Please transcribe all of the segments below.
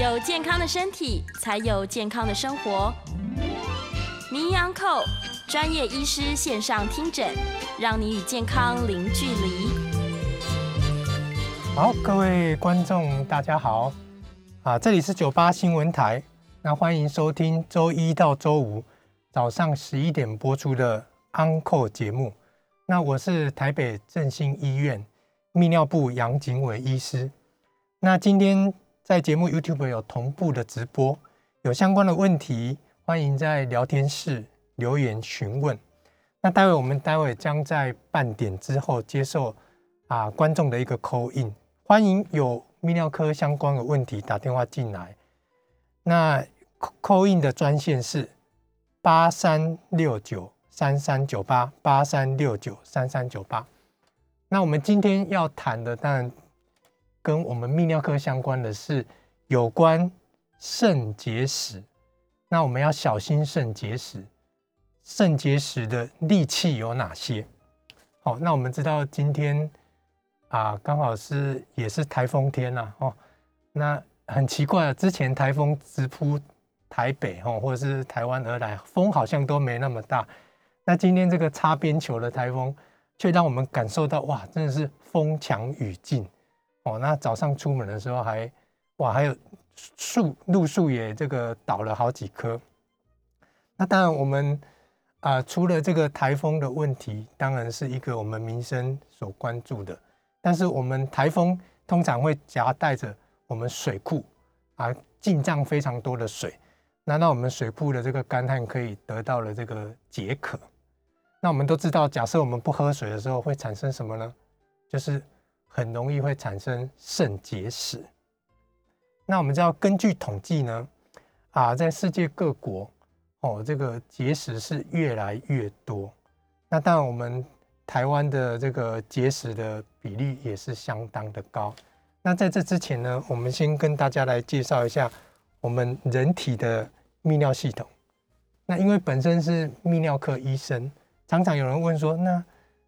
有健康的身体，才有健康的生活。名医安扣专业医师线上听诊，让你与健康零距离。好，各位观众，大家好啊！这里是九八新闻台，那欢迎收听周一到周五早上十一点播出的安扣节目。那我是台北振兴医院泌尿部杨景伟医师。那今天。在节目 YouTube 有同步的直播，有相关的问题，欢迎在聊天室留言询问。那待会我们待会将在半点之后接受啊观众的一个 call in，欢迎有泌尿科相关的问题打电话进来。那 call in 的专线是八三六九三三九八八三六九三三九八。那我们今天要谈的当然。跟我们泌尿科相关的是有关肾结石，那我们要小心肾结石。肾结石的利器有哪些？好，那我们知道今天啊，刚好是也是台风天呐，哦，那很奇怪啊，之前台风直扑台北，哦，或者是台湾而来，风好像都没那么大。那今天这个擦边球的台风，却让我们感受到哇，真的是风强雨劲。哦，那早上出门的时候还哇，还有树路树也这个倒了好几棵。那当然，我们啊，除了这个台风的问题，当然是一个我们民生所关注的。但是我们台风通常会夹带着我们水库啊进账非常多的水，那那我们水库的这个干旱可以得到了这个解渴。那我们都知道，假设我们不喝水的时候会产生什么呢？就是很容易会产生肾结石。那我们知道，根据统计呢，啊，在世界各国，哦，这个结石是越来越多。那当然，我们台湾的这个结石的比例也是相当的高。那在这之前呢，我们先跟大家来介绍一下我们人体的泌尿系统。那因为本身是泌尿科医生，常常有人问说，那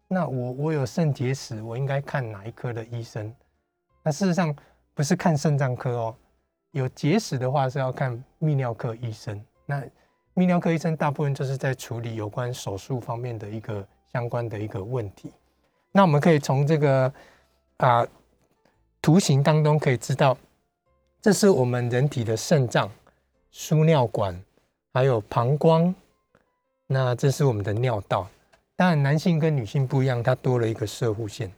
那我我有肾结石，我应该看哪一科的医生？那事实上不是看肾脏科哦，有结石的话是要看泌尿科医生。那泌尿科医生大部分就是在处理有关手术方面的一个相关的一个问题。那我们可以从这个啊图形当中可以知道，这是我们人体的肾脏、输尿管，还有膀胱。那这是我们的尿道。当然，男性跟女性不一样，它多了一个射护腺。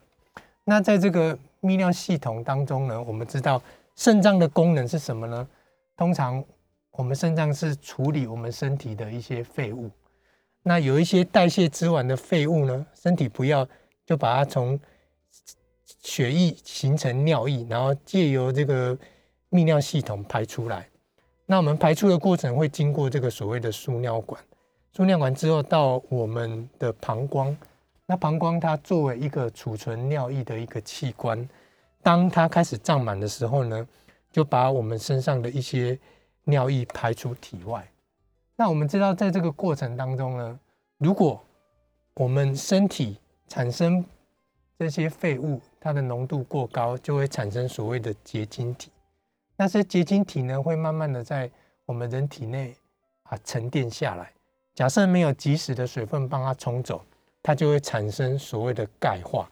那在这个泌尿系统当中呢，我们知道肾脏的功能是什么呢？通常我们肾脏是处理我们身体的一些废物。那有一些代谢之完的废物呢，身体不要就把它从血液形成尿液，然后借由这个泌尿系统排出来。那我们排出的过程会经过这个所谓的输尿管。输尿管之后到我们的膀胱，那膀胱它作为一个储存尿液的一个器官，当它开始胀满的时候呢，就把我们身上的一些尿液排出体外。那我们知道，在这个过程当中呢，如果我们身体产生这些废物，它的浓度过高，就会产生所谓的结晶体。那些结晶体呢，会慢慢的在我们人体内啊沉淀下来。假设没有及时的水分帮它冲走，它就会产生所谓的钙化。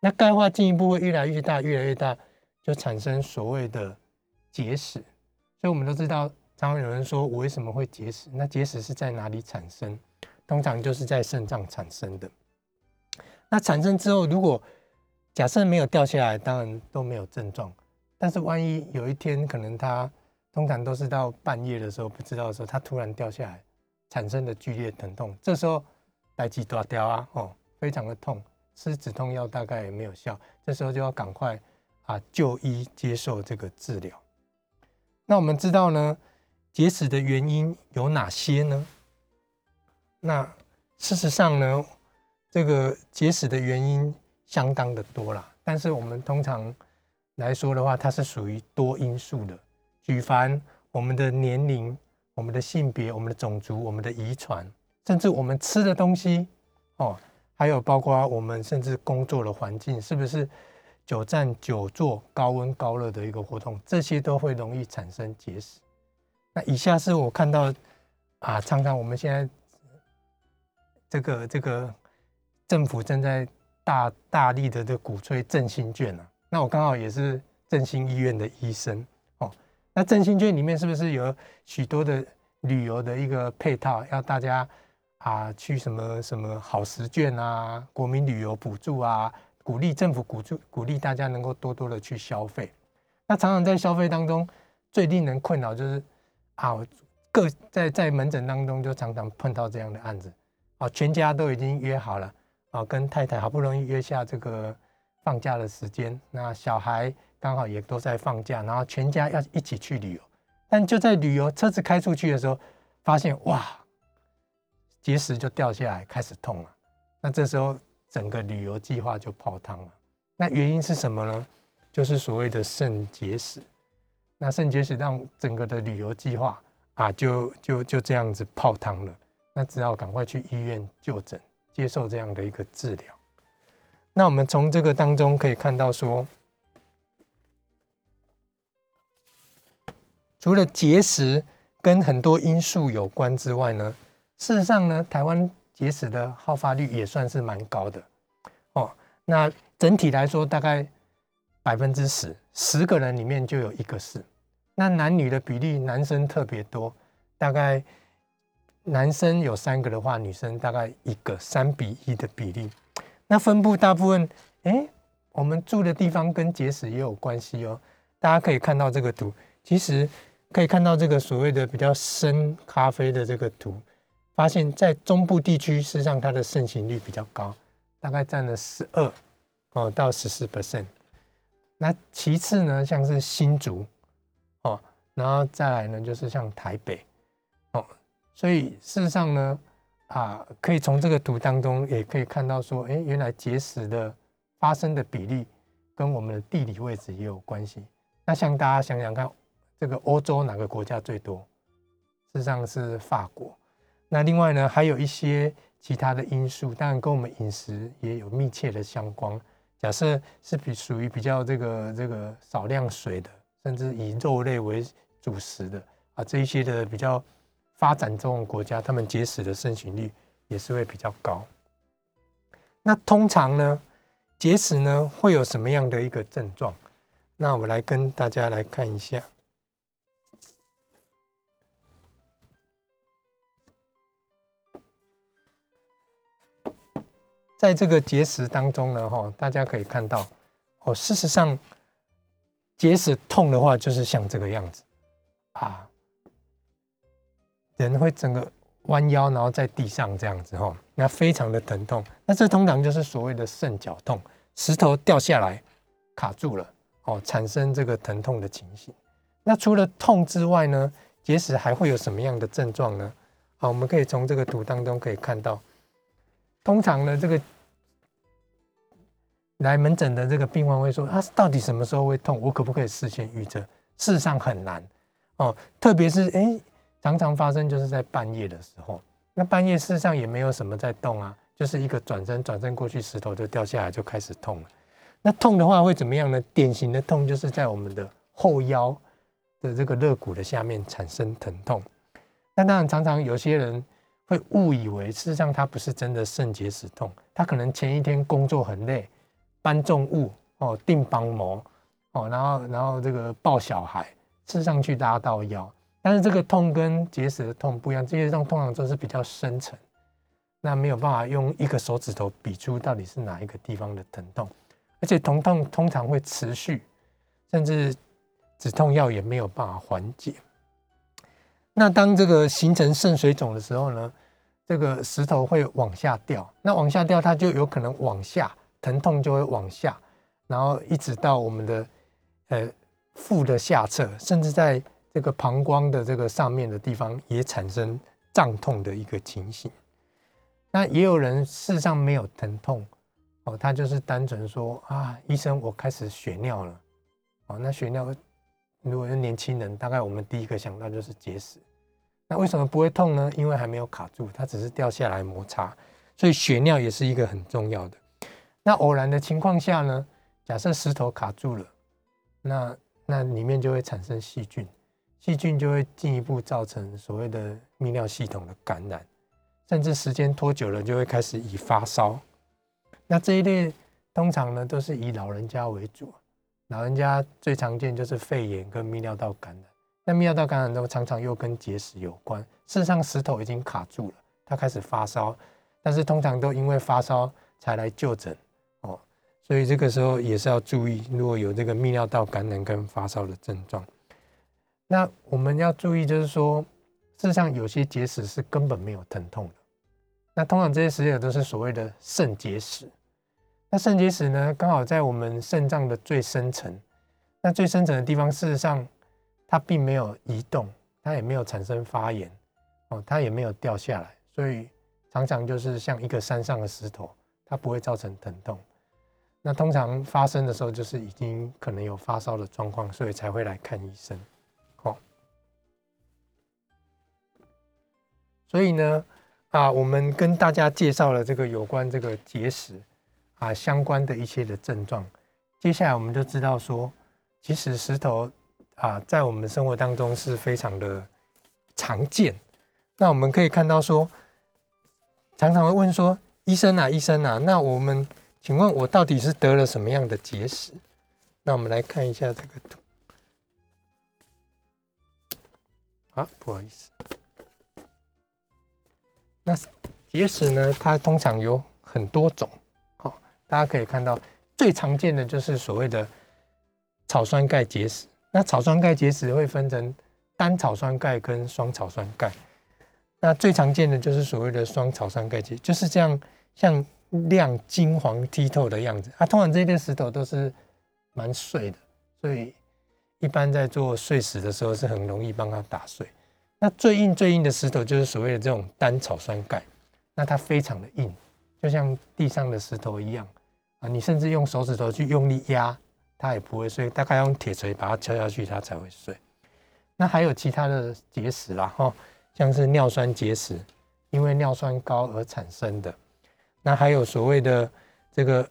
那钙化进一步会越来越大，越来越大，就产生所谓的结石。所以我们都知道，常常有人说我为什么会结石？那结石是在哪里产生？通常就是在肾脏产生的。那产生之后，如果假设没有掉下来，当然都没有症状。但是万一有一天，可能它通常都是到半夜的时候，不知道的时候，它突然掉下来。产生的剧烈疼痛，这时候来几大掉啊，哦，非常的痛，吃止痛药大概也没有效，这时候就要赶快啊就医接受这个治疗。那我们知道呢，结石的原因有哪些呢？那事实上呢，这个结石的原因相当的多啦，但是我们通常来说的话，它是属于多因素的，举凡我们的年龄。我们的性别、我们的种族、我们的遗传，甚至我们吃的东西，哦，还有包括我们甚至工作的环境，是不是久站、久坐、高温高热的一个活动，这些都会容易产生结石。那以下是我看到啊，常常我们现在这个这个政府正在大大力的这鼓吹振兴券啊。那我刚好也是振兴医院的医生。那振兴券里面是不是有许多的旅游的一个配套，要大家啊去什么什么好食券啊、国民旅游补助啊？鼓励政府鼓助鼓励大家能够多多的去消费，那常常在消费当中最令人困扰就是啊，各在在门诊当中就常常碰到这样的案子啊，全家都已经约好了啊，跟太太好不容易约下这个放假的时间，那小孩刚好也都在放假，然后全家要一起去旅游，但就在旅游车子开出去的时候，发现哇，结石就掉下来开始痛了，那这时候。整个旅游计划就泡汤了。那原因是什么呢？就是所谓的肾结石。那肾结石让整个的旅游计划啊，就就就这样子泡汤了。那只好赶快去医院就诊，接受这样的一个治疗。那我们从这个当中可以看到，说除了结石跟很多因素有关之外呢，事实上呢，台湾。结石的好发率也算是蛮高的哦。那整体来说，大概百分之十，十个人里面就有一个是。那男女的比例，男生特别多，大概男生有三个的话，女生大概一个，三比一的比例。那分布大部分，哎，我们住的地方跟结石也有关系哦。大家可以看到这个图，其实可以看到这个所谓的比较深咖啡的这个图。发现，在中部地区，事实上它的盛行率比较高，大概占了十二哦到十四 percent。那其次呢，像是新竹哦，然后再来呢，就是像台北哦。所以事实上呢，啊，可以从这个图当中也可以看到说，哎，原来结石的发生的比例跟我们的地理位置也有关系。那像大家想想看，这个欧洲哪个国家最多？事实上是法国。那另外呢，还有一些其他的因素，当然跟我们饮食也有密切的相关。假设是比属于比较这个这个少量水的，甚至以肉类为主食的啊，这一些的比较发展中的国家，他们结石的盛行率也是会比较高。那通常呢，结石呢会有什么样的一个症状？那我来跟大家来看一下。在这个结石当中呢，哈，大家可以看到，哦，事实上，结石痛的话，就是像这个样子，啊，人会整个弯腰，然后在地上这样子，哈，那非常的疼痛。那这通常就是所谓的肾绞痛，石头掉下来卡住了，哦，产生这个疼痛的情形。那除了痛之外呢，结石还会有什么样的症状呢？好，我们可以从这个图当中可以看到，通常呢，这个。来门诊的这个病患会说：“他到底什么时候会痛？我可不可以事先预测？”事实上很难哦，特别是哎，常常发生就是在半夜的时候。那半夜事实上也没有什么在动啊，就是一个转身，转身过去，石头就掉下来，就开始痛了。那痛的话会怎么样呢？典型的痛就是在我们的后腰的这个肋骨的下面产生疼痛。那当然，常常有些人会误以为，事实上他不是真的肾结石痛，他可能前一天工作很累。搬重物哦，定帮膜哦，然后然后这个抱小孩，吃上去拉到腰，但是这个痛跟结石的痛不一样，这些痛通常都是比较深层，那没有办法用一个手指头比出到底是哪一个地方的疼痛，而且疼痛通常会持续，甚至止痛药也没有办法缓解。那当这个形成肾水肿的时候呢，这个石头会往下掉，那往下掉它就有可能往下。疼痛就会往下，然后一直到我们的呃腹的下侧，甚至在这个膀胱的这个上面的地方也产生胀痛的一个情形。那也有人事实上没有疼痛哦，他就是单纯说啊，医生我开始血尿了哦。那血尿如果是年轻人，大概我们第一个想到就是结石。那为什么不会痛呢？因为还没有卡住，它只是掉下来摩擦，所以血尿也是一个很重要的。那偶然的情况下呢，假设石头卡住了，那那里面就会产生细菌，细菌就会进一步造成所谓的泌尿系统的感染，甚至时间拖久了就会开始以发烧。那这一类通常呢都是以老人家为主，老人家最常见就是肺炎跟泌尿道感染。那泌尿道感染都常常又跟结石有关。事实上，石头已经卡住了，他开始发烧，但是通常都因为发烧才来就诊。所以这个时候也是要注意，如果有这个泌尿道感染跟发烧的症状，那我们要注意，就是说，事实上有些结石是根本没有疼痛的。那通常这些石头都是所谓的肾结石。那肾结石呢，刚好在我们肾脏的最深层。那最深层的地方，事实上它并没有移动，它也没有产生发炎，哦，它也没有掉下来，所以常常就是像一个山上的石头，它不会造成疼痛。那通常发生的时候，就是已经可能有发烧的状况，所以才会来看医生。好，所以呢。啊，我们跟大家介绍了这个有关这个结石啊相关的一些的症状。接下来我们就知道说，其实石头啊在我们生活当中是非常的常见。那我们可以看到说，常常会问说，医生啊，医生啊，那我们请问我到底是得了什么样的结石？那我们来看一下这个图。啊，不好意思。那结石呢？它通常有很多种，好，大家可以看到最常见的就是所谓的草酸钙结石。那草酸钙结石会分成单草酸钙跟双草酸钙。那最常见的就是所谓的双草酸钙结，就是这样像亮金黄剔透的样子。它通常这些石头都是蛮碎的，所以一般在做碎石的时候是很容易帮它打碎。那最硬最硬的石头就是所谓的这种单草酸钙，那它非常的硬，就像地上的石头一样啊，你甚至用手指头去用力压，它也不会碎，大概用铁锤把它敲下去，它才会碎。那还有其他的结石啦，哈，像是尿酸结石，因为尿酸高而产生的。那还有所谓的这个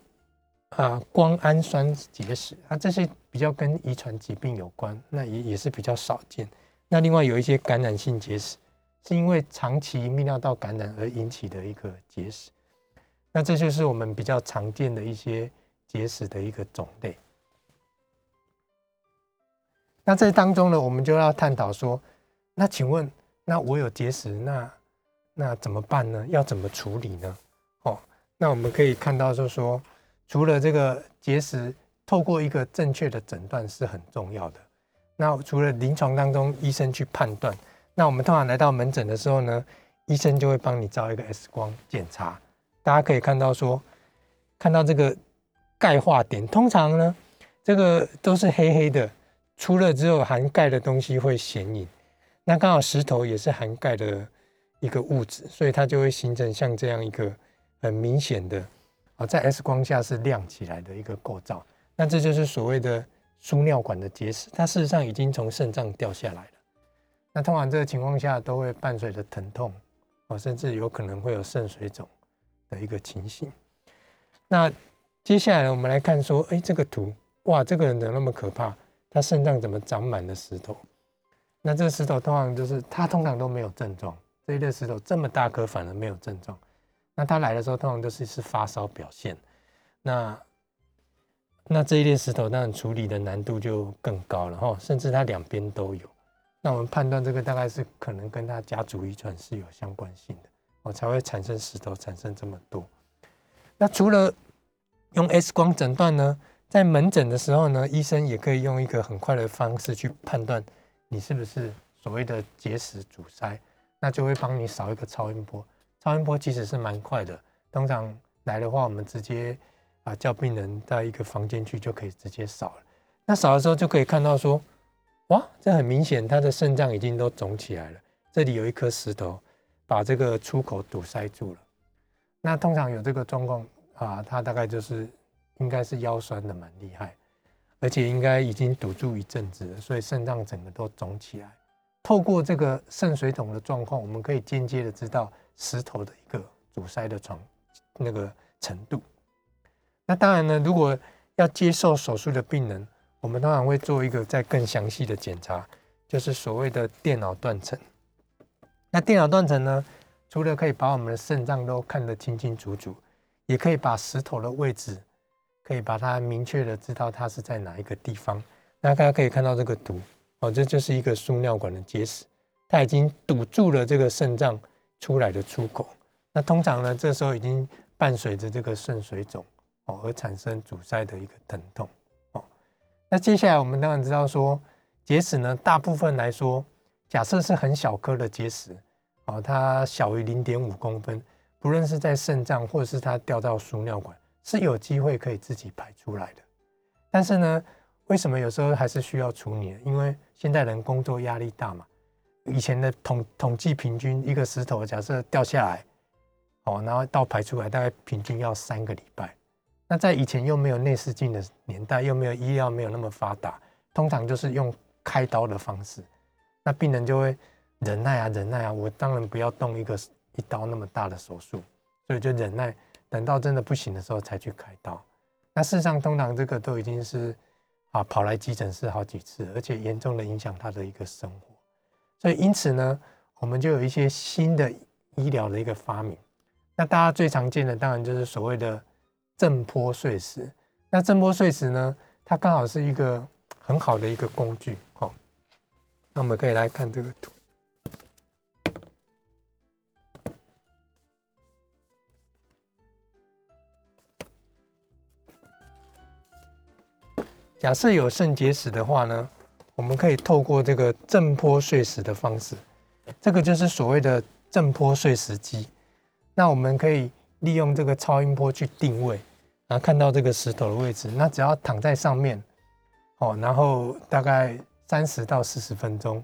啊胱氨酸结石，啊这些比较跟遗传疾病有关，那也也是比较少见。那另外有一些感染性结石，是因为长期泌尿道感染而引起的一个结石。那这就是我们比较常见的一些结石的一个种类。那这当中呢，我们就要探讨说，那请问，那我有结石，那那怎么办呢？要怎么处理呢？那我们可以看到，就是说，除了这个结石，透过一个正确的诊断是很重要的。那除了临床当中医生去判断，那我们通常来到门诊的时候呢，医生就会帮你照一个 X 光检查。大家可以看到说，看到这个钙化点，通常呢，这个都是黑黑的，除了只有含钙的东西会显影。那刚好石头也是含钙的一个物质，所以它就会形成像这样一个很明显的啊，在 X 光下是亮起来的一个构造。那这就是所谓的。输尿管的结石，它事实上已经从肾脏掉下来了。那通常这个情况下都会伴随着疼痛，哦，甚至有可能会有肾水肿的一个情形。那接下来我们来看说，哎，这个图，哇，这个人怎么那么可怕？他肾脏怎么长满了石头？那这个石头通常就是他通常都没有症状，这一类石头这么大颗反而没有症状。那他来的时候通常都是是发烧表现。那那这一列石头，当然处理的难度就更高了哈，甚至它两边都有。那我们判断这个大概是可能跟他家族遗传是有相关性的，哦，才会产生石头产生这么多。那除了用 X 光诊断呢，在门诊的时候呢，医生也可以用一个很快的方式去判断你是不是所谓的结石阻塞，那就会帮你扫一个超音波。超音波其实是蛮快的，通常来的话，我们直接。啊，叫病人到一个房间去就可以直接扫了。那扫的时候就可以看到说，哇，这很明显，他的肾脏已经都肿起来了。这里有一颗石头把这个出口堵塞住了。那通常有这个状况啊，他大概就是应该是腰酸的蛮厉害，而且应该已经堵住一阵子了，所以肾脏整个都肿起来。透过这个肾水肿的状况，我们可以间接的知道石头的一个阻塞的床那个程度。那当然呢，如果要接受手术的病人，我们通常会做一个再更详细的检查，就是所谓的电脑断层。那电脑断层呢，除了可以把我们的肾脏都看得清清楚楚，也可以把石头的位置，可以把它明确的知道它是在哪一个地方。那大家可以看到这个图哦，这就是一个输尿管的结石，它已经堵住了这个肾脏出来的出口。那通常呢，这时候已经伴随着这个肾水肿哦，而产生阻塞的一个疼痛哦。那接下来我们当然知道说，结石呢，大部分来说，假设是很小颗的结石哦，它小于零点五公分，不论是在肾脏或者是它掉到输尿管，是有机会可以自己排出来的。但是呢，为什么有时候还是需要处理？因为现代人工作压力大嘛。以前的统统计平均一个石头假设掉下来，哦，然后到排出来大概平均要三个礼拜。那在以前又没有内视镜的年代，又没有医疗没有那么发达，通常就是用开刀的方式。那病人就会忍耐啊忍耐啊，我当然不要动一个一刀那么大的手术，所以就忍耐，等到真的不行的时候才去开刀。那事实上，通常这个都已经是。啊，跑来急诊室好几次，而且严重的影响他的一个生活，所以因此呢，我们就有一些新的医疗的一个发明。那大家最常见的当然就是所谓的震波碎石。那震波碎石呢，它刚好是一个很好的一个工具。好，那我们可以来看这个图。假设有肾结石的话呢，我们可以透过这个震波碎石的方式，这个就是所谓的震波碎石机。那我们可以利用这个超音波去定位，然后看到这个石头的位置。那只要躺在上面，哦，然后大概三十到四十分钟。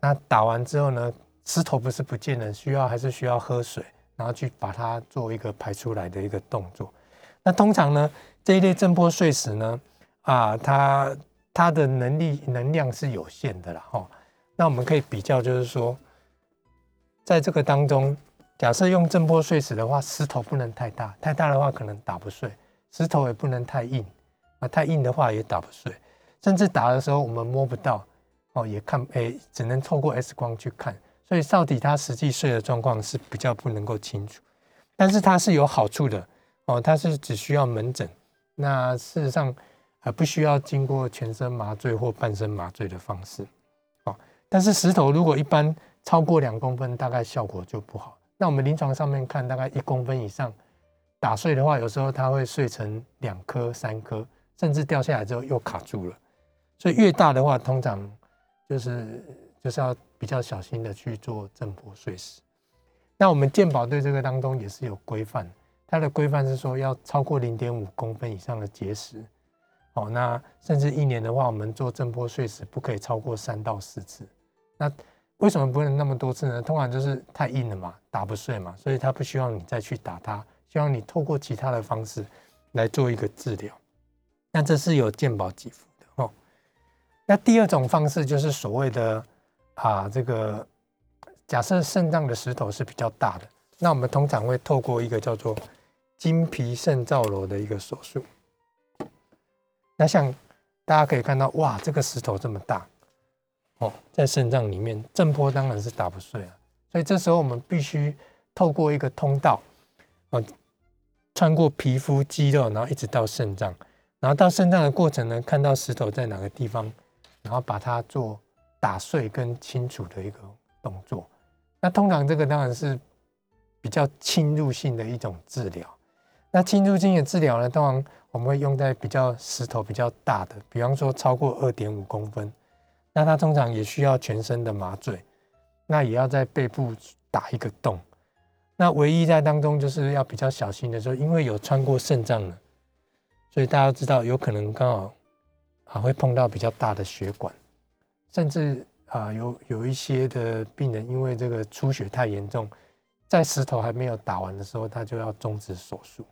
那打完之后呢，石头不是不见了，需要还是需要喝水，然后去把它做一个排出来的一个动作。那通常呢，这一类震波碎石呢。啊，它它的能力能量是有限的啦，哈。那我们可以比较，就是说，在这个当中，假设用震波碎石的话，石头不能太大，太大的话可能打不碎；石头也不能太硬，啊，太硬的话也打不碎。甚至打的时候我们摸不到，哦，也看，哎，只能透过 X 光去看。所以到底它实际碎的状况是比较不能够清楚。但是它是有好处的，哦，它是只需要门诊。那事实上。而，不需要经过全身麻醉或半身麻醉的方式，哦。但是石头如果一般超过两公分，大概效果就不好。那我们临床上面看，大概一公分以上打碎的话，有时候它会碎成两颗、三颗，甚至掉下来之后又卡住了。所以越大的话，通常就是就是要比较小心的去做震波碎石。那我们健保对这个当中也是有规范，它的规范是说要超过零点五公分以上的结石。哦，那甚至一年的话，我们做震波碎石不可以超过三到四次。那为什么不能那么多次呢？通常就是太硬了嘛，打不碎嘛，所以他不希望你再去打它，希望你透过其他的方式来做一个治疗。那这是有健保给付的哦。那第二种方式就是所谓的啊，这个假设肾脏的石头是比较大的，那我们通常会透过一个叫做经皮肾造瘘的一个手术。那像大家可以看到，哇，这个石头这么大哦，在肾脏里面，震波当然是打不碎了。所以这时候我们必须透过一个通道，哦，穿过皮肤、肌肉，然后一直到肾脏，然后到肾脏的过程呢，看到石头在哪个地方，然后把它做打碎跟清除的一个动作。那通常这个当然是比较侵入性的一种治疗。那侵入性的治疗呢，通常我们会用在比较石头比较大的，比方说超过二点五公分，那它通常也需要全身的麻醉，那也要在背部打一个洞。那唯一在当中就是要比较小心的时候，因为有穿过肾脏了，所以大家知道有可能刚好啊会碰到比较大的血管，甚至啊有有一些的病人因为这个出血太严重，在石头还没有打完的时候，他就要终止手术。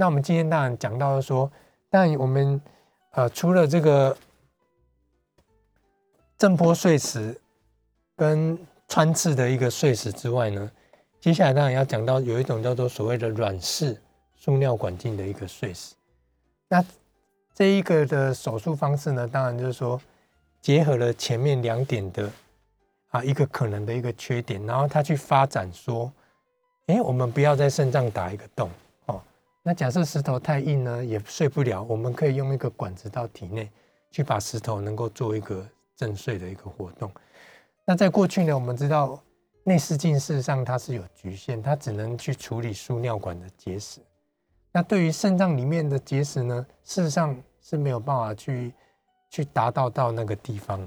那我们今天当然讲到说，但我们呃除了这个震波碎石跟穿刺的一个碎石之外呢，接下来当然要讲到有一种叫做所谓的软式输尿管镜的一个碎石。那这一个的手术方式呢，当然就是说结合了前面两点的啊一个可能的一个缺点，然后他去发展说，哎，我们不要在肾脏打一个洞。那假设石头太硬呢，也睡不了，我们可以用一个管子到体内去把石头能够做一个震碎的一个活动。那在过去呢，我们知道内视镜事实上它是有局限，它只能去处理输尿管的结石。那对于肾脏里面的结石呢，事实上是没有办法去去达到到那个地方。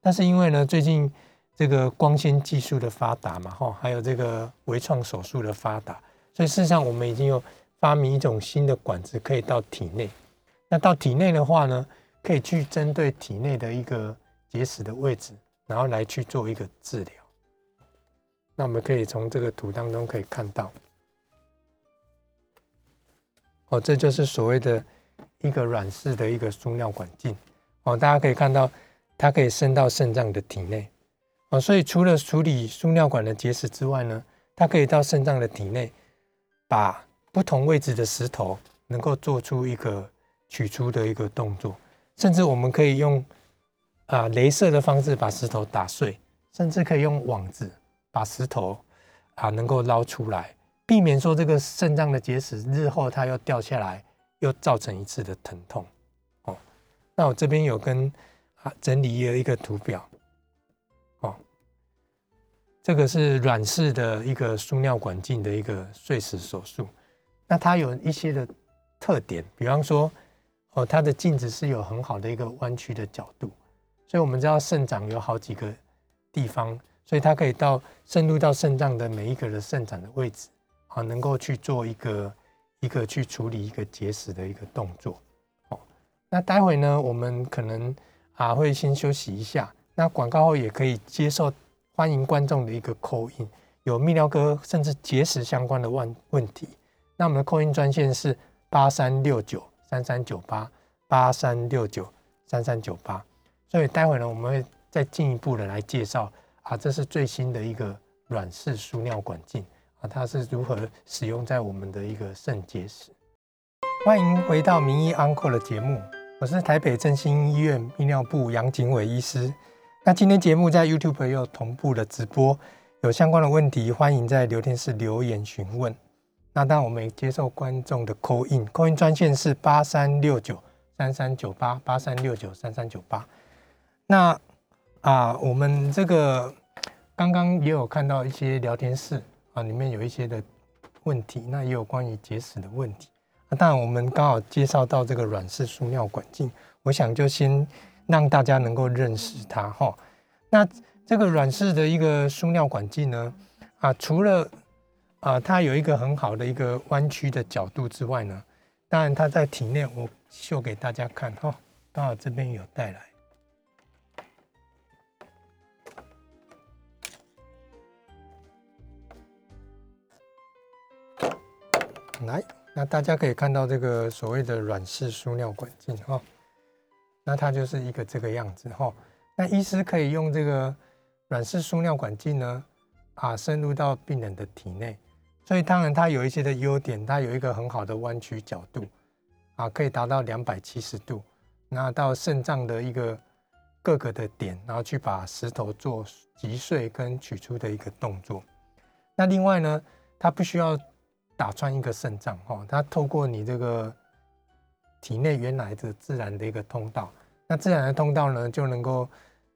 但是因为呢，最近这个光纤技术的发达嘛，哈，还有这个微创手术的发达，所以事实上我们已经有发明一种新的管子，可以到体内。那到体内的话呢，可以去针对体内的一个结石的位置，然后来去做一个治疗。那我们可以从这个图当中可以看到。哦，这就是所谓的一个软式的一个输尿管镜哦，大家可以看到，它可以伸到肾脏的体内哦，所以除了处理输尿管的结石之外呢，它可以到肾脏的体内，把不同位置的石头能够做出一个取出的一个动作，甚至我们可以用啊镭射的方式把石头打碎，甚至可以用网子把石头啊能够捞出来。避免说这个肾脏的结石日后它又掉下来，又造成一次的疼痛。哦，那我这边有跟啊整理了一个图表。哦，这个是软式的一个输尿管镜的一个碎石手术。那它有一些的特点，比方说，哦，它的镜子是有很好的一个弯曲的角度，所以我们知道肾脏有好几个地方，所以它可以到渗入到肾脏的每一个的肾脏的位置。啊，能够去做一个一个去处理一个结石的一个动作，哦，那待会呢，我们可能啊会先休息一下。那广告后也可以接受欢迎观众的一个扣印，有泌尿科甚至结石相关的问问题。那我们的扣印专线是八三六九三三九八八三六九三三九八。所以待会呢，我们会再进一步的来介绍啊，这是最新的一个软式输尿管镜啊。它是如何使用在我们的一个肾结石？欢迎回到名医 Uncle 的节目，我是台北振兴医院泌尿部杨景伟医师。那今天节目在 YouTube 又同步的直播，有相关的问题，欢迎在聊天室留言询问。那当然，我们也接受观众的 call in，call in 专线是八三六九三三九八八三六九三三九八。那啊，我们这个刚刚也有看到一些聊天室。啊，里面有一些的问题，那也有关于结石的问题。那当然，我们刚好介绍到这个软式输尿管镜，我想就先让大家能够认识它哈。那这个软式的一个输尿管镜呢，啊，除了啊它有一个很好的一个弯曲的角度之外呢，当然它在体内，我秀给大家看哈，刚好这边有带来。来，那大家可以看到这个所谓的软式输尿管镜哈，那它就是一个这个样子哈。那医师可以用这个软式输尿管镜呢，啊，深入到病人的体内，所以当然它有一些的优点，它有一个很好的弯曲角度，啊，可以达到两百七十度，那到肾脏的一个各个的点，然后去把石头做击碎跟取出的一个动作。那另外呢，它不需要。打穿一个肾脏，哈，它透过你这个体内原来的自然的一个通道，那自然的通道呢，就能够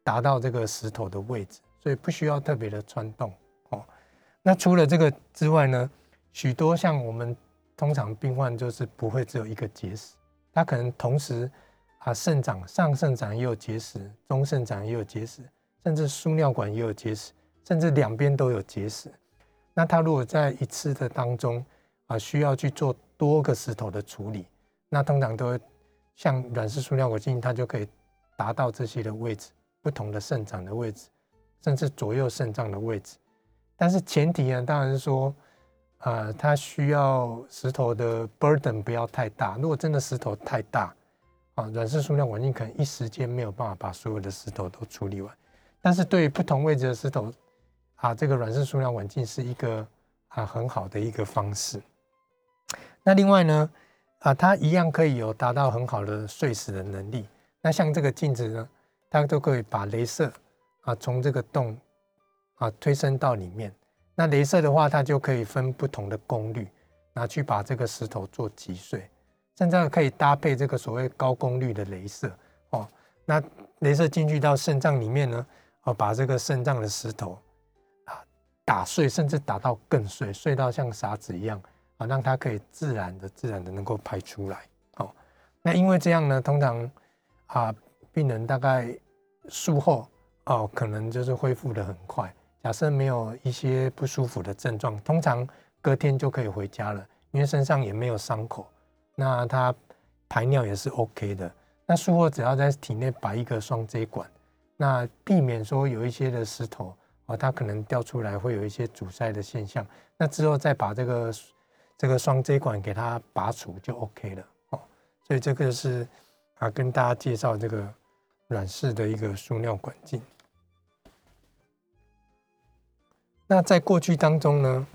达到这个石头的位置，所以不需要特别的穿洞，那除了这个之外呢，许多像我们通常病患就是不会只有一个结石，他可能同时啊肾脏上肾脏也有结石，中肾脏也有结石，甚至输尿管也有结石，甚至两边都有结石。那他如果在一次的当中啊，需要去做多个石头的处理，那通常都会像软式输尿管镜，它就可以达到这些的位置，不同的肾脏的位置，甚至左右肾脏的位置。但是前提呢，当然是说，呃，它需要石头的 burden 不要太大。如果真的石头太大啊，软式塑料环境可能一时间没有办法把所有的石头都处理完。但是对于不同位置的石头，啊，这个软式塑料环境是一个啊很好的一个方式。那另外呢，啊，它一样可以有达到很好的碎石的能力。那像这个镜子呢，它都可以把镭射啊从这个洞啊推升到里面。那镭射的话，它就可以分不同的功率，拿去把这个石头做击碎，甚至可以搭配这个所谓高功率的镭射哦。那镭射进去到肾脏里面呢，哦，把这个肾脏的石头啊打碎，甚至打到更碎，碎到像沙子一样啊，让它可以自然的、自然的能够排出来。哦，那因为这样呢，通常啊，病人大概术后哦，可能就是恢复的很快。假设没有一些不舒服的症状，通常隔天就可以回家了，因为身上也没有伤口，那他排尿也是 OK 的。那术后只要在体内摆一个双 J 管，那避免说有一些的石头啊，它可能掉出来会有一些阻塞的现象。那之后再把这个这个双 J 管给它拔除就 OK 了哦。所以这个是啊，跟大家介绍这个软式的一个输尿管镜。那在过去当中呢，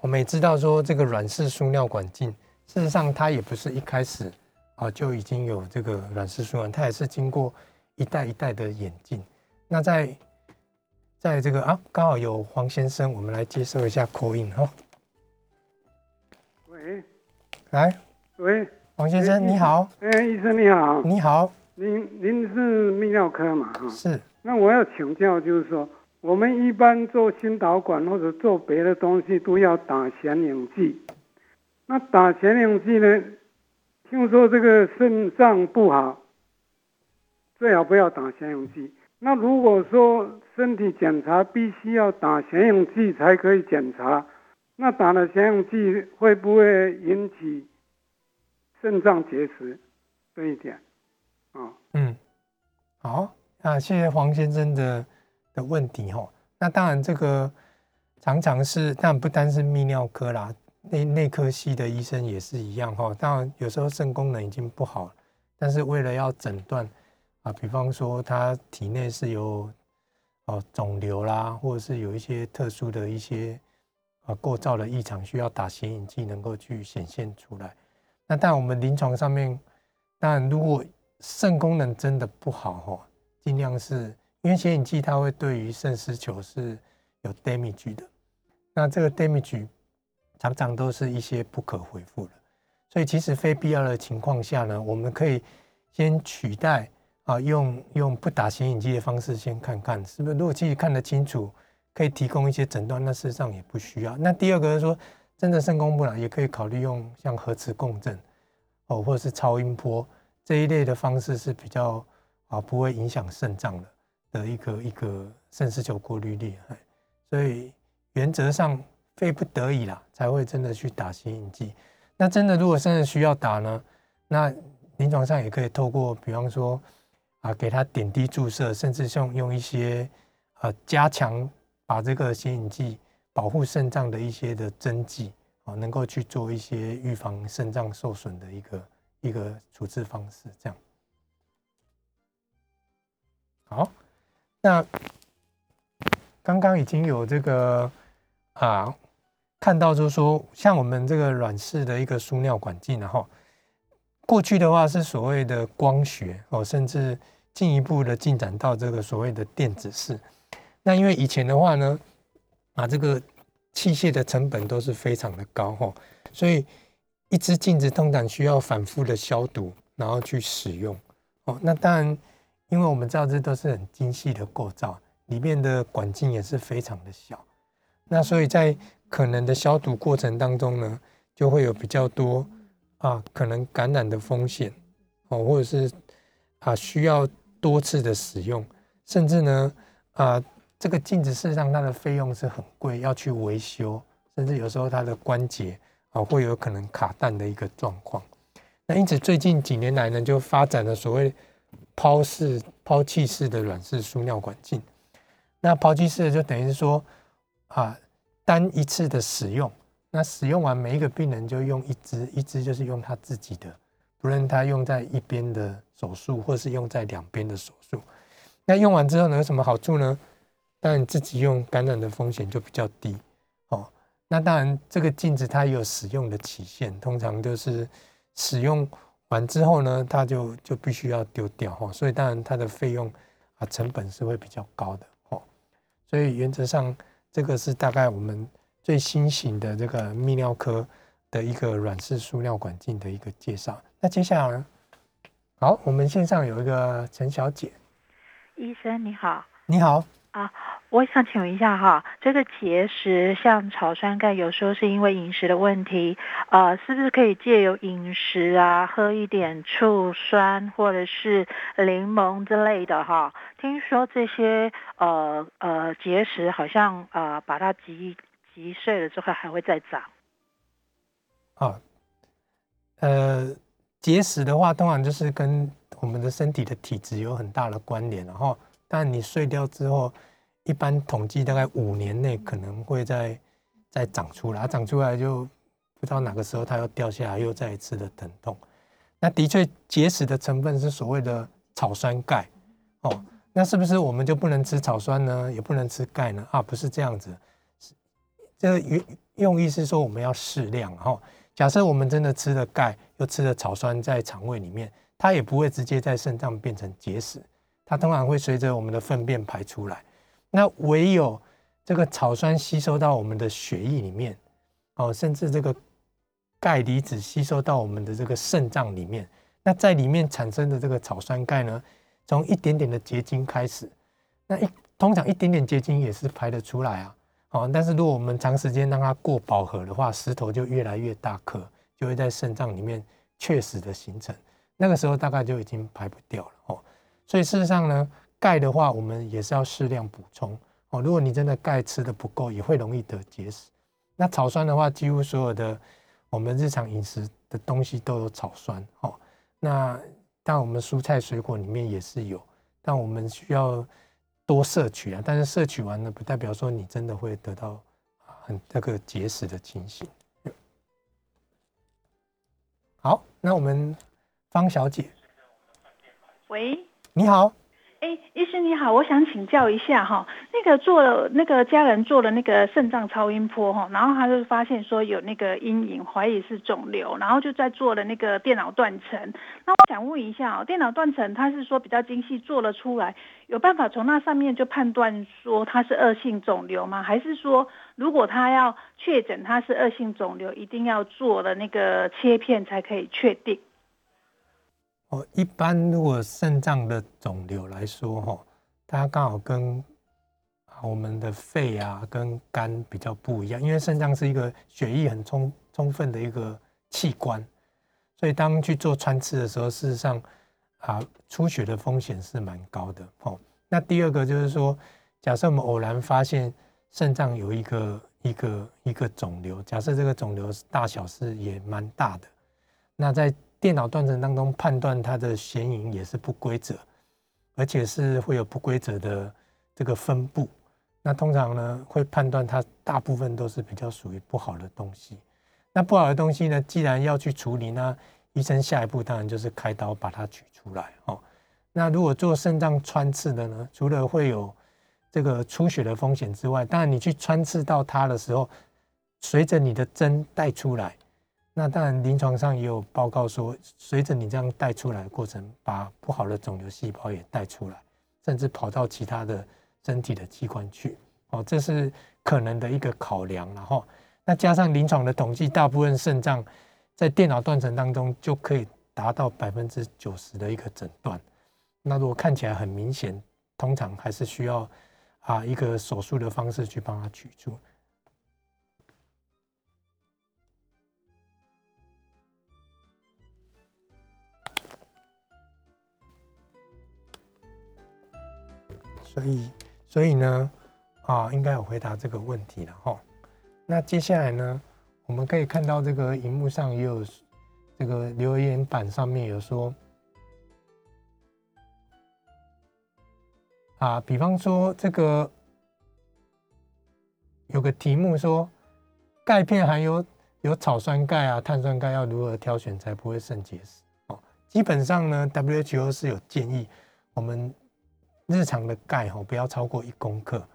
我们也知道说这个软式输尿管镜，事实上它也不是一开始啊就已经有这个软式输尿，它也是经过一代一代的演进。那在在这个啊，刚好有黄先生，我们来接受一下 call in 哈。喂，来，喂，黄先生你好，哎，医生你好，你好，您您是泌尿科嘛？哈，是那我要请教，就是说，我们一般做心导管或者做别的东西都要打显影剂。那打显影剂呢？听说这个肾脏不好，最好不要打显影剂。那如果说身体检查必须要打显影剂才可以检查，那打了显影剂会不会引起肾脏结石？这一点？嗯，好，那谢谢黄先生的的问题哈。那当然，这个常常是，但不单是泌尿科啦，内内科系的医生也是一样哈。当然，有时候肾功能已经不好，但是为了要诊断啊，比方说他体内是有哦肿瘤啦，或者是有一些特殊的一些啊构造的异常，需要打显影剂能够去显现出来。那但我们临床上面，当然如果肾功能真的不好哈，尽量是因为显影剂它会对于肾丝球是有 damage 的，那这个 damage 常常都是一些不可恢复的，所以其实非必要的情况下呢，我们可以先取代啊，用用不打显影剂的方式先看看是不是，如果自己看得清楚，可以提供一些诊断，那事实上也不需要。那第二个是说，真的肾功不了，也可以考虑用像核磁共振哦，或者是超音波。这一类的方式是比较啊不会影响肾脏的的一个一个肾丝球过滤率，所以原则上非不得已啦才会真的去打显影剂。那真的如果真的需要打呢，那临床上也可以透过比方说啊给他点滴注射，甚至用用一些啊加强把这个显影剂保护肾脏的一些的针剂啊，能够去做一些预防肾脏受损的一个。一个处置方式，这样好。那刚刚已经有这个啊，看到就是说，像我们这个软式的一个输尿管镜，然后过去的话是所谓的光学哦，甚至进一步的进展到这个所谓的电子式。那因为以前的话呢，啊，这个器械的成本都是非常的高哈，所以。一支镜子通常需要反复的消毒，然后去使用。哦，那当然，因为我们知道这都是很精细的构造，里面的管径也是非常的小。那所以在可能的消毒过程当中呢，就会有比较多啊可能感染的风险哦，或者是啊需要多次的使用，甚至呢啊这个镜子事实上它的费用是很贵，要去维修，甚至有时候它的关节。啊，会有可能卡弹的一个状况。那因此最近几年来呢，就发展了所谓抛式、抛弃式的软式输尿管镜。那抛弃式的就等于是说，啊，单一次的使用，那使用完每一个病人就用一支，一支就是用他自己的，不论他用在一边的手术，或是用在两边的手术。那用完之后呢，有什么好处呢？当然自己用感染的风险就比较低。哦，那当然，这个镜子它有使用的期限，通常就是使用完之后呢，它就就必须要丢掉哈。所以当然它的费用啊成本是会比较高的哦。所以原则上，这个是大概我们最新型的这个泌尿科的一个软式输尿管镜的一个介绍。那接下来，好，我们线上有一个陈小姐，医生你好，你好啊。我想请问一下哈，这个结石像草酸钙，有时候是因为饮食的问题，呃，是不是可以借由饮食啊，喝一点醋酸或者是柠檬之类的哈？听说这些呃呃结石好像呃把它击击碎了之后还会再长。啊，呃，结石的话，通常就是跟我们的身体的体质有很大的关联，然后，但你碎掉之后。一般统计大概五年内可能会再再长出来，长出来就不知道哪个时候它又掉下来，又再一次的疼痛。那的确结石的成分是所谓的草酸钙哦，那是不是我们就不能吃草酸呢？也不能吃钙呢？啊，不是这样子，这个用用意是说我们要适量哈。假设我们真的吃了钙，又吃了草酸在肠胃里面，它也不会直接在肾脏变成结石，它通常会随着我们的粪便排出来。那唯有这个草酸吸收到我们的血液里面，哦，甚至这个钙离子吸收到我们的这个肾脏里面，那在里面产生的这个草酸钙呢，从一点点的结晶开始，那一通常一点点结晶也是排得出来啊，哦，但是如果我们长时间让它过饱和的话，石头就越来越大颗，就会在肾脏里面确实的形成，那个时候大概就已经排不掉了哦，所以事实上呢。钙的话，我们也是要适量补充哦。如果你真的钙吃的不够，也会容易得结石。那草酸的话，几乎所有的我们日常饮食的东西都有草酸哦。那但我们蔬菜水果里面也是有，但我们需要多摄取啊。但是摄取完了，不代表说你真的会得到很那个结石的情形。好，那我们方小姐，喂，你好。哎，医生你好，我想请教一下哈，那个做了那个家人做了那个肾脏超音波哈，然后他就发现说有那个阴影，怀疑是肿瘤，然后就在做了那个电脑断层。那我想问一下哦，电脑断层他是说比较精细做了出来，有办法从那上面就判断说它是恶性肿瘤吗？还是说如果他要确诊它是恶性肿瘤，一定要做了那个切片才可以确定？哦，一般如果肾脏的肿瘤来说，哈，它刚好跟我们的肺啊、跟肝比较不一样，因为肾脏是一个血液很充充分的一个器官，所以当去做穿刺的时候，事实上啊，出血的风险是蛮高的。哦，那第二个就是说，假设我们偶然发现肾脏有一个一个一个肿瘤，假设这个肿瘤大小是也蛮大的，那在电脑断层当中判断它的显影也是不规则，而且是会有不规则的这个分布。那通常呢会判断它大部分都是比较属于不好的东西。那不好的东西呢，既然要去处理，那医生下一步当然就是开刀把它取出来哦。那如果做肾脏穿刺的呢，除了会有这个出血的风险之外，当然你去穿刺到它的时候，随着你的针带出来。那当然，临床上也有报告说，随着你这样带出来的过程，把不好的肿瘤细胞也带出来，甚至跑到其他的身体的器官去，哦，这是可能的一个考量。然后，那加上临床的统计，大部分肾脏在电脑断层当中就可以达到百分之九十的一个诊断。那如果看起来很明显，通常还是需要啊一个手术的方式去帮它取出。所以，所以呢，啊，应该有回答这个问题了哈。那接下来呢，我们可以看到这个荧幕上也有这个留言板上面有说，啊，比方说这个有个题目说，钙片含有有草酸钙啊、碳酸钙，要如何挑选才不会肾结石？哦，基本上呢，WHO 是有建议我们。日常的钙哈不要超过一公克，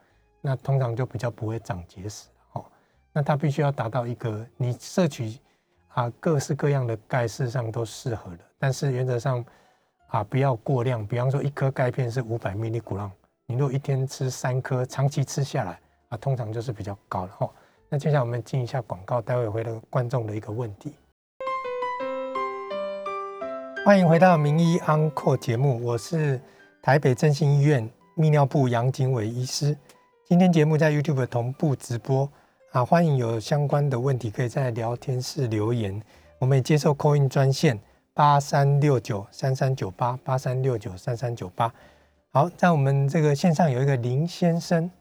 那通常就比较不会长结石哦。那它必须要达到一个你摄取啊各式各样的钙，事实上都适合的，但是原则上啊不要过量。比方说一颗钙片是五百 mg 古浪，你如果一天吃三颗，长期吃下来啊，通常就是比较高了哈。那接下来我们进一下广告，待会回答观众的一个问题。欢迎回到名医 Uncle 节目，我是台北振兴医院泌尿部杨景伟医师。今天节目在 YouTube 同步直播啊，欢迎有相关的问题可以在聊天室留言，我们也接受 Coin 专线八三六九三三九八八三六九三三九八。好，在我们这个线上有一个林先生，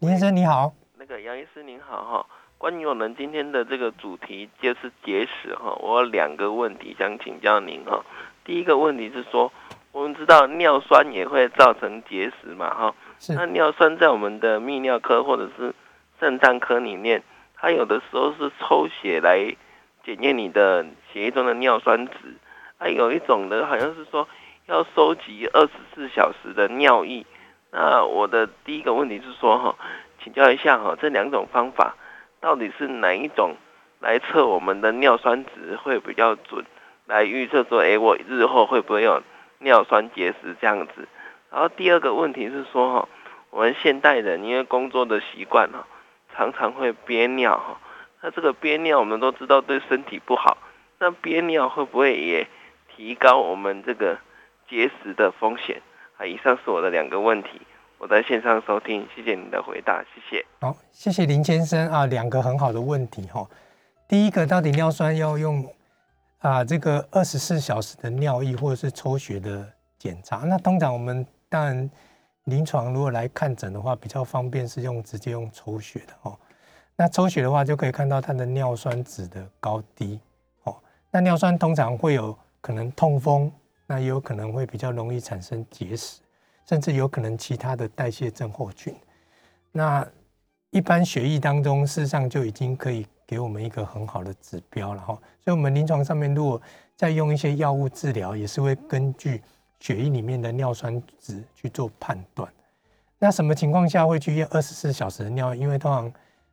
林先生你好，那个杨医师您好哈，关于我们今天的这个主题就是结石哈，我有两个问题想请教您哈。第一个问题是说，我们知道尿酸也会造成结石嘛哈。那尿酸在我们的泌尿科或者是肾脏科里面，它有的时候是抽血来检验你的血液中的尿酸值，还有一种的好像是说要收集二十四小时的尿液。那我的第一个问题是说哈，请教一下哈，这两种方法到底是哪一种来测我们的尿酸值会比较准，来预测说，哎，我日后会不会有尿酸结石这样子？然后第二个问题是说哈，我们现代人因为工作的习惯哈，常常会憋尿哈。那这个憋尿我们都知道对身体不好，那憋尿会不会也提高我们这个结石的风险？啊，以上是我的两个问题，我在线上收听，谢谢你的回答，谢谢。好，谢谢林先生啊，两个很好的问题哈。第一个，到底尿酸要用啊这个二十四小时的尿液或者是抽血的检查？那通常我们当然，临床如果来看诊的话，比较方便是用直接用抽血的哦。那抽血的话，就可以看到它的尿酸值的高低哦。那尿酸通常会有可能痛风，那也有可能会比较容易产生结石，甚至有可能其他的代谢症候群。那一般血液当中，事实上就已经可以给我们一个很好的指标了哈。所以，我们临床上面如果再用一些药物治疗，也是会根据。血液里面的尿酸值去做判断，那什么情况下会去验二十四小时的尿？因为通常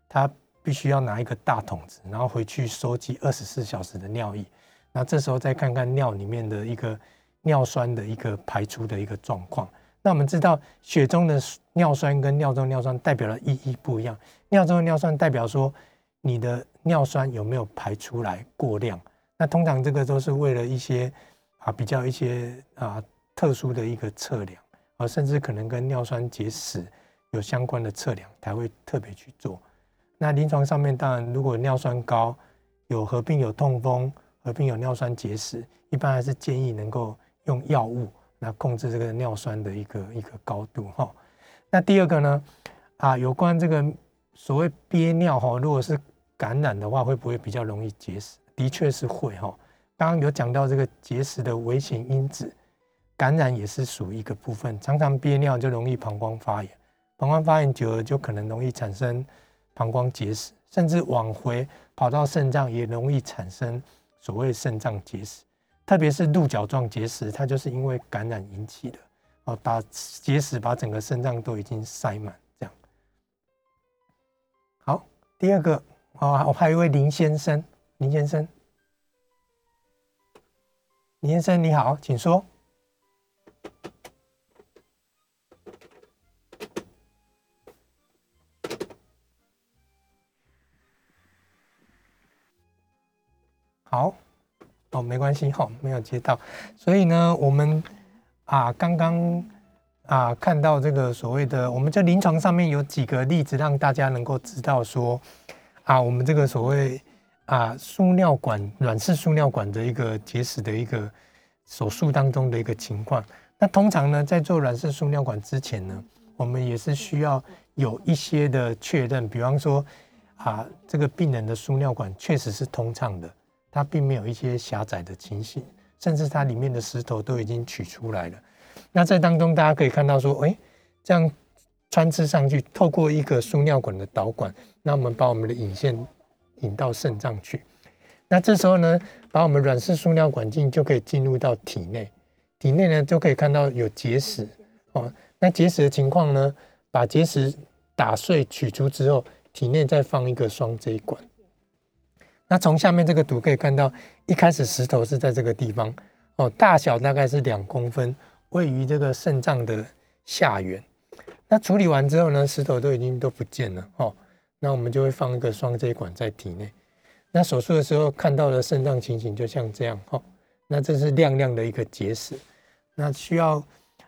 他必须要拿一个大桶子，然后回去收集二十四小时的尿液，那这时候再看看尿里面的一个尿酸的一个排出的一个状况。那我们知道血中的尿酸跟尿中尿酸代表的意义不一样，尿中的尿酸代表说你的尿酸有没有排出来过量，那通常这个都是为了一些啊比较一些啊。特殊的一个测量，啊，甚至可能跟尿酸结石有相关的测量才会特别去做。那临床上面，当然如果尿酸高，有合并有痛风，合并有尿酸结石，一般还是建议能够用药物来控制这个尿酸的一个一个高度哈。那第二个呢，啊，有关这个所谓憋尿哈，如果是感染的话，会不会比较容易结石？的确是会哈。刚刚有讲到这个结石的危险因子。感染也是属于一个部分，常常憋尿就容易膀胱发炎，膀胱发炎久了就可能容易产生膀胱结石，甚至往回跑到肾脏也容易产生所谓肾脏结石，特别是鹿角状结石，它就是因为感染引起的哦，把结石把整个肾脏都已经塞满这样。好，第二个哦，我还有一位林先生，林先生，林先生你好，请说。好，哦，没关系，哈，没有接到，所以呢，我们啊，刚刚啊，看到这个所谓的，我们在临床上面有几个例子，让大家能够知道说，啊，我们这个所谓啊，输尿管软式输尿管的一个结石的一个手术当中的一个情况。那通常呢，在做软式输尿管之前呢，我们也是需要有一些的确认，比方说啊，这个病人的输尿管确实是通畅的。它并没有一些狭窄的情形，甚至它里面的石头都已经取出来了。那在当中，大家可以看到说，哎，这样穿刺上去，透过一个输尿管的导管，那我们把我们的引线引到肾脏去。那这时候呢，把我们软式输尿管镜就可以进入到体内，体内呢就可以看到有结石哦。那结石的情况呢，把结石打碎取出之后，体内再放一个双 J 管。那从下面这个图可以看到，一开始石头是在这个地方哦，大小大概是两公分，位于这个肾脏的下缘。那处理完之后呢，石头都已经都不见了哦。那我们就会放一个双 J 管在体内。那手术的时候看到的肾脏情形就像这样哦。那这是亮亮的一个结石，那需要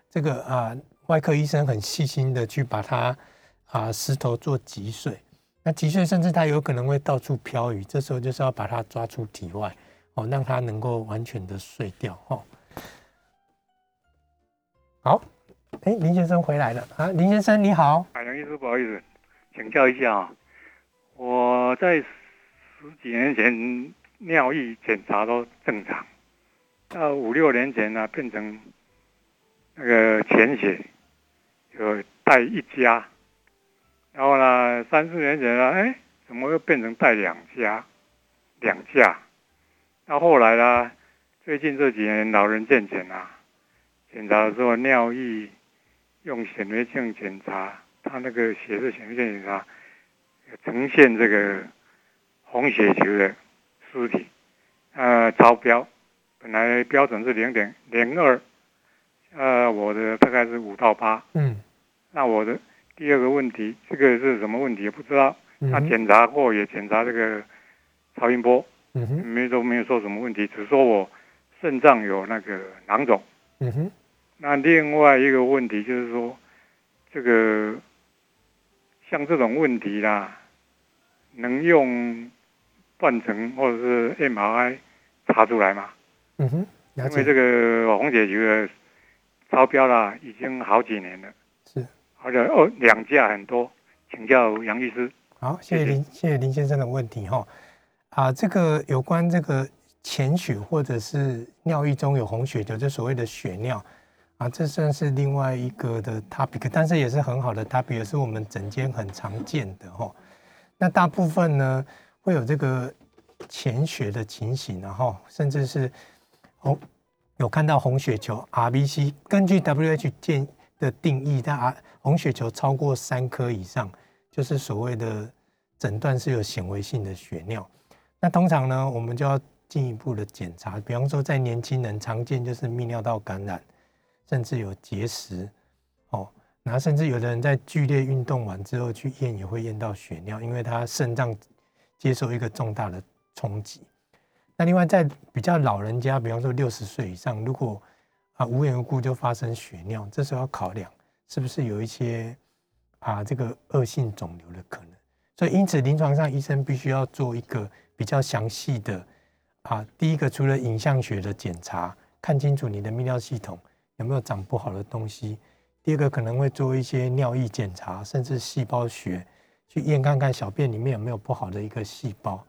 这个啊外科医生很细心的去把它啊石头做击碎。那击碎，甚至它有可能会到处漂移，这时候就是要把它抓出体外，哦，让它能够完全的碎掉，哦。好，哎，林先生回来了啊，林先生你好。海洋医师，不好意思，请教一下啊，我在十几年前尿液检查都正常，到五六年前呢变成那个潜血，有带一家。然后呢，三四年前呢，哎，怎么又变成带两家，两架？到后来呢，最近这几年老人健检啊，检查的时候尿液用显微镜检查，他那个血色显微镜检查呈现这个红血球的尸体，呃，超标，本来标准是零点零二，呃，我的大概是五到八，嗯，那我的。第二个问题，这个是什么问题也不知道。他检查过，也检查这个超音波，没都没有说什么问题，只说我肾脏有那个囊肿。嗯哼。那另外一个问题就是说，这个像这种问题啦，能用断层或者是 MRI 查出来吗？嗯哼。因为这个红血球的超标啦，已经好几年了。是而且哦，两价很多，请教杨律师。好，谢谢林，谢谢林先生的问题哈。啊，这个有关这个潜血或者是尿液中有红血球，就所谓的血尿啊，这算是另外一个的 topic，但是也是很好的 topic，也是我们诊间很常见的哈。那大部分呢会有这个潜血的情形，然后甚至是红有看到红血球 RBC，根据 WH 建的定义，它。红血球超过三颗以上，就是所谓的诊断是有显微性的血尿。那通常呢，我们就要进一步的检查，比方说在年轻人常见就是泌尿道感染，甚至有结石哦。然后甚至有的人在剧烈运动完之后去验也会验到血尿，因为他肾脏接受一个重大的冲击。那另外在比较老人家，比方说六十岁以上，如果啊无缘无故就发生血尿，这时候要考量。是不是有一些啊这个恶性肿瘤的可能？所以因此临床上医生必须要做一个比较详细的啊，第一个除了影像学的检查，看清楚你的泌尿系统有没有长不好的东西；第二个可能会做一些尿液检查，甚至细胞学去验看看小便里面有没有不好的一个细胞。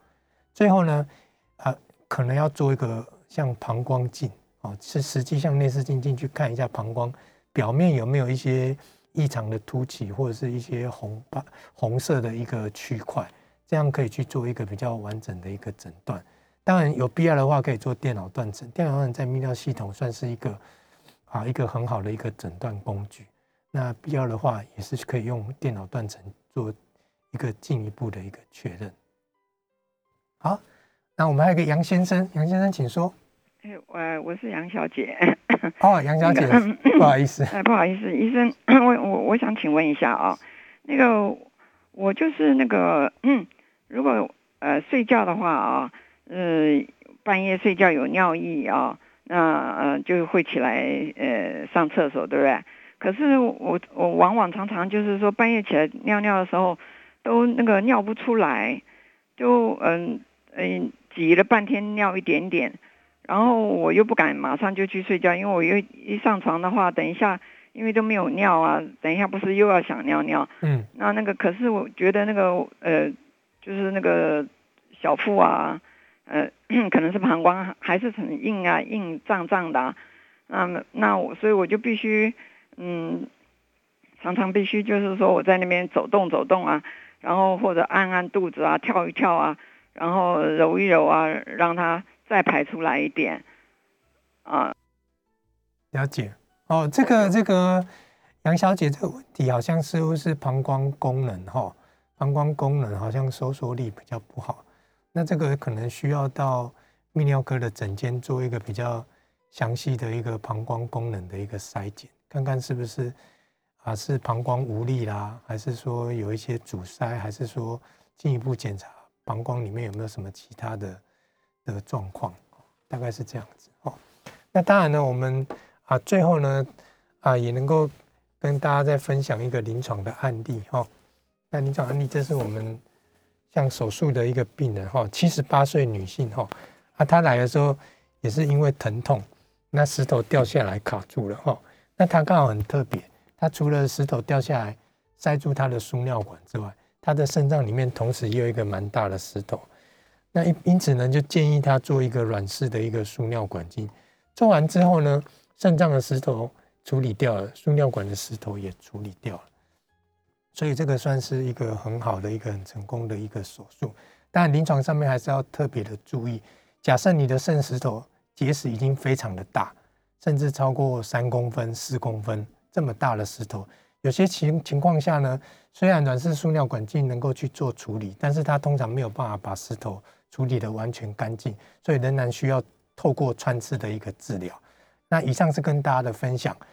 最后呢，啊可能要做一个像膀胱镜啊，是实际像内视镜进去看一下膀胱。表面有没有一些异常的凸起，或者是一些红斑、红色的一个区块，这样可以去做一个比较完整的一个诊断。当然有必要的话，可以做电脑断层。电脑断层在泌尿系统算是一个啊一个很好的一个诊断工具。那必要的话，也是可以用电脑断层做一个进一步的一个确认。好，那我们还有个杨先生，杨先生请说。哎，我我是杨小姐。哦，杨小姐，不好意思。哎，不好意思，医生，我我我想请问一下啊，那个我就是那个，嗯，如果呃睡觉的话啊，呃半夜睡觉有尿意啊，那呃就会起来呃上厕所，对不对？可是我我往往常常就是说半夜起来尿尿的时候，都那个尿不出来，就嗯嗯挤了半天尿一点点。然后我又不敢马上就去睡觉，因为我又一上床的话，等一下因为都没有尿啊，等一下不是又要想尿尿？嗯，那那个可是我觉得那个呃，就是那个小腹啊，呃，可能是膀胱还是很硬啊，硬胀胀的啊。那那我所以我就必须嗯，常常必须就是说我在那边走动走动啊，然后或者按按肚子啊，跳一跳啊，然后揉一揉啊，让它。再排出来一点，啊，了解哦。这个这个杨小姐这个问题好像似乎是膀胱功能哈，膀胱功能好像收缩力比较不好，那这个可能需要到泌尿科的诊间做一个比较详细的一个膀胱功能的一个筛检，看看是不是啊是膀胱无力啦，还是说有一些阻塞，还是说进一步检查膀胱里面有没有什么其他的的状况，大概是这样子哦。那当然呢，我们啊最后呢啊也能够跟大家再分享一个临床的案例哈。那临床案例，这是我们像手术的一个病人哈，七十八岁女性哈，啊，她来的时候也是因为疼痛，那石头掉下来卡住了哈，那她刚好很特别，她除了石头掉下来塞住她的输尿管之外，她的肾脏里面同时也有一个蛮大的石头，那因因此呢，就建议她做一个软式的一个输尿管镜，做完之后呢，肾脏的石头处理掉了，输尿管的石头也处理掉了。所以这个算是一个很好的一个很成功的一个手术，但临床上面还是要特别的注意。假设你的肾石头结石已经非常的大，甚至超过三公分、四公分这么大的石头，有些情情况下呢，虽然软式输尿管镜能够去做处理，但是它通常没有办法把石头处理的完全干净，所以仍然需要透过穿刺的一个治疗。那以上是跟大家的分享，